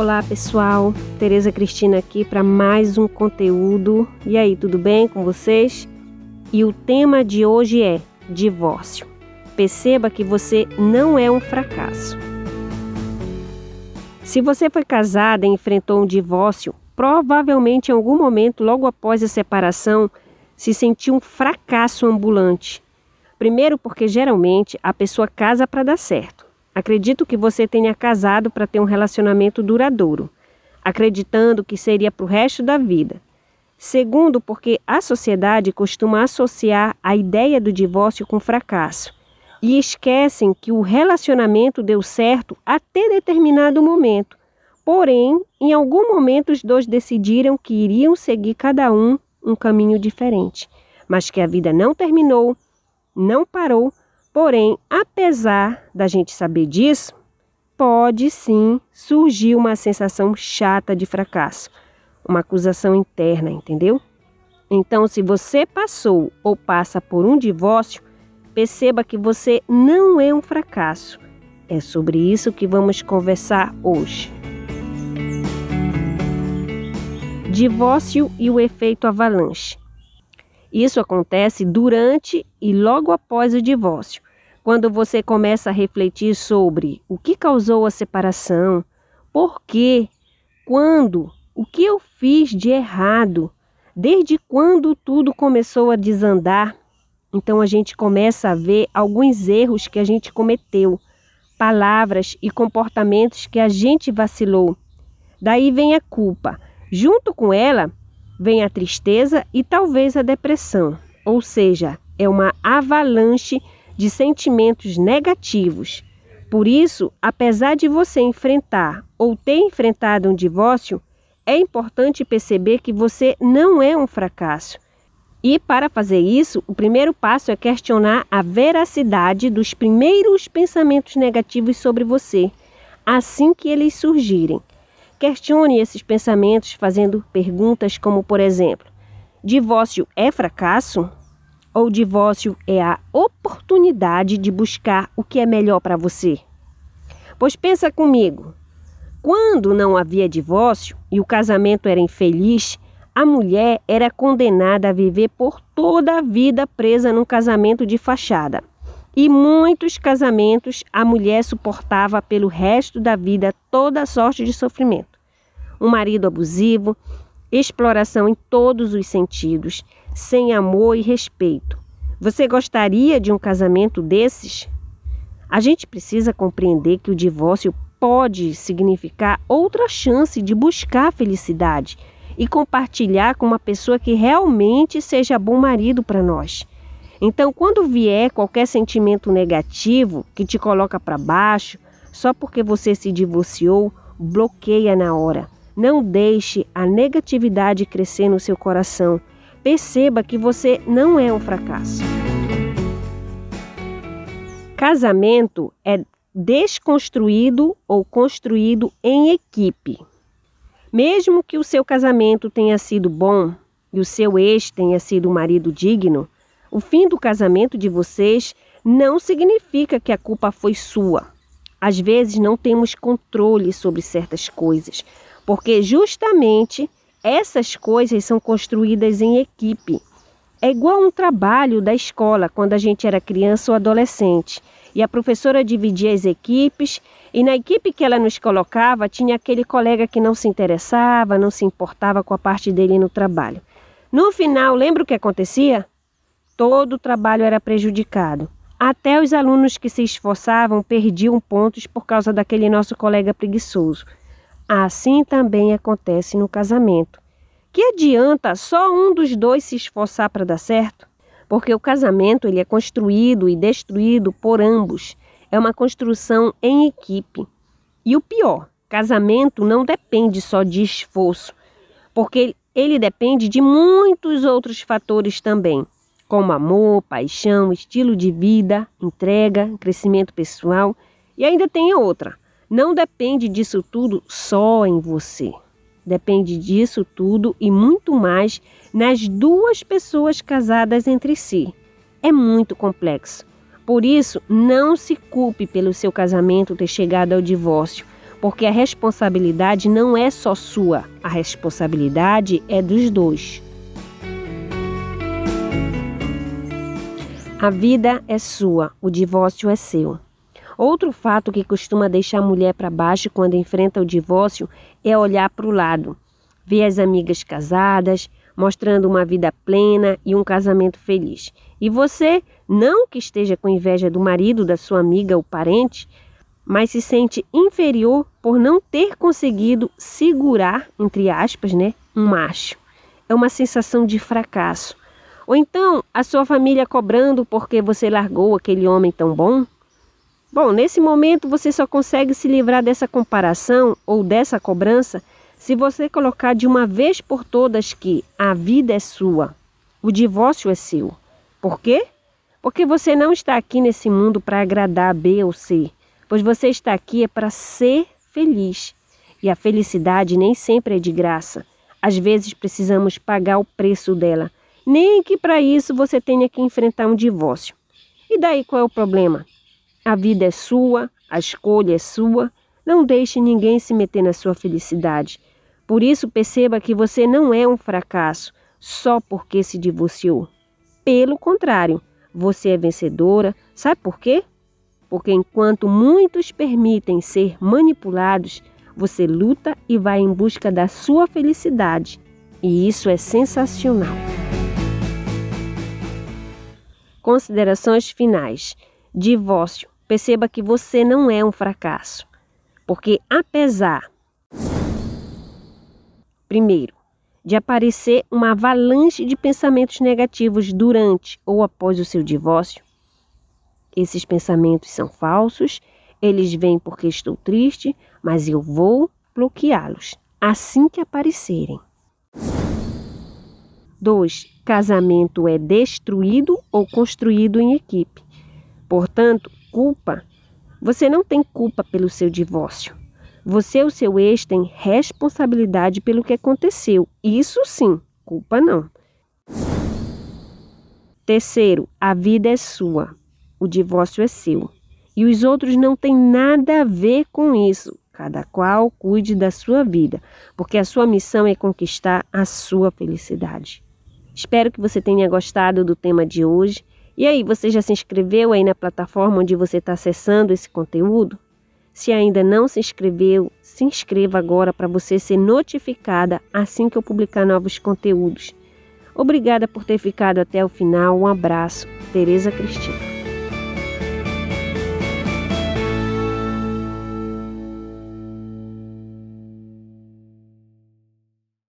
Olá pessoal, Tereza Cristina aqui para mais um conteúdo. E aí, tudo bem com vocês? E o tema de hoje é divórcio. Perceba que você não é um fracasso. Se você foi casada e enfrentou um divórcio, provavelmente em algum momento logo após a separação se sentiu um fracasso ambulante. Primeiro, porque geralmente a pessoa casa para dar certo. Acredito que você tenha casado para ter um relacionamento duradouro, acreditando que seria para o resto da vida. Segundo, porque a sociedade costuma associar a ideia do divórcio com fracasso e esquecem que o relacionamento deu certo até determinado momento. Porém, em algum momento os dois decidiram que iriam seguir cada um um caminho diferente, mas que a vida não terminou, não parou Porém, apesar da gente saber disso, pode sim surgir uma sensação chata de fracasso, uma acusação interna, entendeu? Então, se você passou ou passa por um divórcio, perceba que você não é um fracasso. É sobre isso que vamos conversar hoje. Divórcio e o efeito avalanche. Isso acontece durante e logo após o divórcio, quando você começa a refletir sobre o que causou a separação, por quê, quando, o que eu fiz de errado, desde quando tudo começou a desandar. Então a gente começa a ver alguns erros que a gente cometeu, palavras e comportamentos que a gente vacilou. Daí vem a culpa. Junto com ela, vem a tristeza e talvez a depressão, ou seja, é uma avalanche de sentimentos negativos. Por isso, apesar de você enfrentar ou ter enfrentado um divórcio, é importante perceber que você não é um fracasso. E para fazer isso, o primeiro passo é questionar a veracidade dos primeiros pensamentos negativos sobre você, assim que eles surgirem. Questione esses pensamentos fazendo perguntas como, por exemplo: divórcio é fracasso? Ou divórcio é a oportunidade de buscar o que é melhor para você? Pois pensa comigo: quando não havia divórcio e o casamento era infeliz, a mulher era condenada a viver por toda a vida presa num casamento de fachada. E muitos casamentos a mulher suportava pelo resto da vida toda sorte de sofrimento. Um marido abusivo, exploração em todos os sentidos, sem amor e respeito. Você gostaria de um casamento desses? A gente precisa compreender que o divórcio pode significar outra chance de buscar felicidade e compartilhar com uma pessoa que realmente seja bom marido para nós. Então, quando vier qualquer sentimento negativo que te coloca para baixo, só porque você se divorciou, bloqueia na hora. Não deixe a negatividade crescer no seu coração. Perceba que você não é um fracasso. Casamento é desconstruído ou construído em equipe. Mesmo que o seu casamento tenha sido bom e o seu ex tenha sido um marido digno, o fim do casamento de vocês não significa que a culpa foi sua. Às vezes não temos controle sobre certas coisas, porque justamente essas coisas são construídas em equipe. É igual um trabalho da escola quando a gente era criança ou adolescente. E a professora dividia as equipes, e na equipe que ela nos colocava tinha aquele colega que não se interessava, não se importava com a parte dele no trabalho. No final, lembra o que acontecia? todo o trabalho era prejudicado. Até os alunos que se esforçavam perdiam pontos por causa daquele nosso colega preguiçoso. Assim também acontece no casamento. Que adianta só um dos dois se esforçar para dar certo? Porque o casamento ele é construído e destruído por ambos. É uma construção em equipe. E o pior, casamento não depende só de esforço, porque ele depende de muitos outros fatores também como amor, paixão, estilo de vida, entrega, crescimento pessoal. E ainda tem outra. Não depende disso tudo só em você. Depende disso tudo e muito mais nas duas pessoas casadas entre si. É muito complexo. Por isso, não se culpe pelo seu casamento ter chegado ao divórcio, porque a responsabilidade não é só sua, a responsabilidade é dos dois. A vida é sua, o divórcio é seu. Outro fato que costuma deixar a mulher para baixo quando enfrenta o divórcio é olhar para o lado, ver as amigas casadas, mostrando uma vida plena e um casamento feliz. E você, não que esteja com inveja do marido da sua amiga ou parente, mas se sente inferior por não ter conseguido segurar, entre aspas, né, um macho. É uma sensação de fracasso. Ou então a sua família cobrando porque você largou aquele homem tão bom? Bom, nesse momento você só consegue se livrar dessa comparação ou dessa cobrança se você colocar de uma vez por todas que a vida é sua, o divórcio é seu. Por quê? Porque você não está aqui nesse mundo para agradar B ou C, pois você está aqui é para ser feliz. E a felicidade nem sempre é de graça. Às vezes precisamos pagar o preço dela nem que para isso você tenha que enfrentar um divórcio. E daí qual é o problema? A vida é sua, a escolha é sua, não deixe ninguém se meter na sua felicidade. Por isso, perceba que você não é um fracasso só porque se divorciou. Pelo contrário, você é vencedora. Sabe por quê? Porque enquanto muitos permitem ser manipulados, você luta e vai em busca da sua felicidade. E isso é sensacional. Considerações finais. Divórcio. Perceba que você não é um fracasso. Porque apesar primeiro de aparecer uma avalanche de pensamentos negativos durante ou após o seu divórcio, esses pensamentos são falsos, eles vêm porque estou triste, mas eu vou bloqueá-los assim que aparecerem. 2. Casamento é destruído ou construído em equipe. Portanto, culpa. Você não tem culpa pelo seu divórcio. Você e o seu ex têm responsabilidade pelo que aconteceu. Isso sim, culpa não. Terceiro, a vida é sua. O divórcio é seu. E os outros não têm nada a ver com isso. Cada qual cuide da sua vida, porque a sua missão é conquistar a sua felicidade. Espero que você tenha gostado do tema de hoje. E aí, você já se inscreveu aí na plataforma onde você está acessando esse conteúdo? Se ainda não se inscreveu, se inscreva agora para você ser notificada assim que eu publicar novos conteúdos. Obrigada por ter ficado até o final. Um abraço. Tereza Cristina.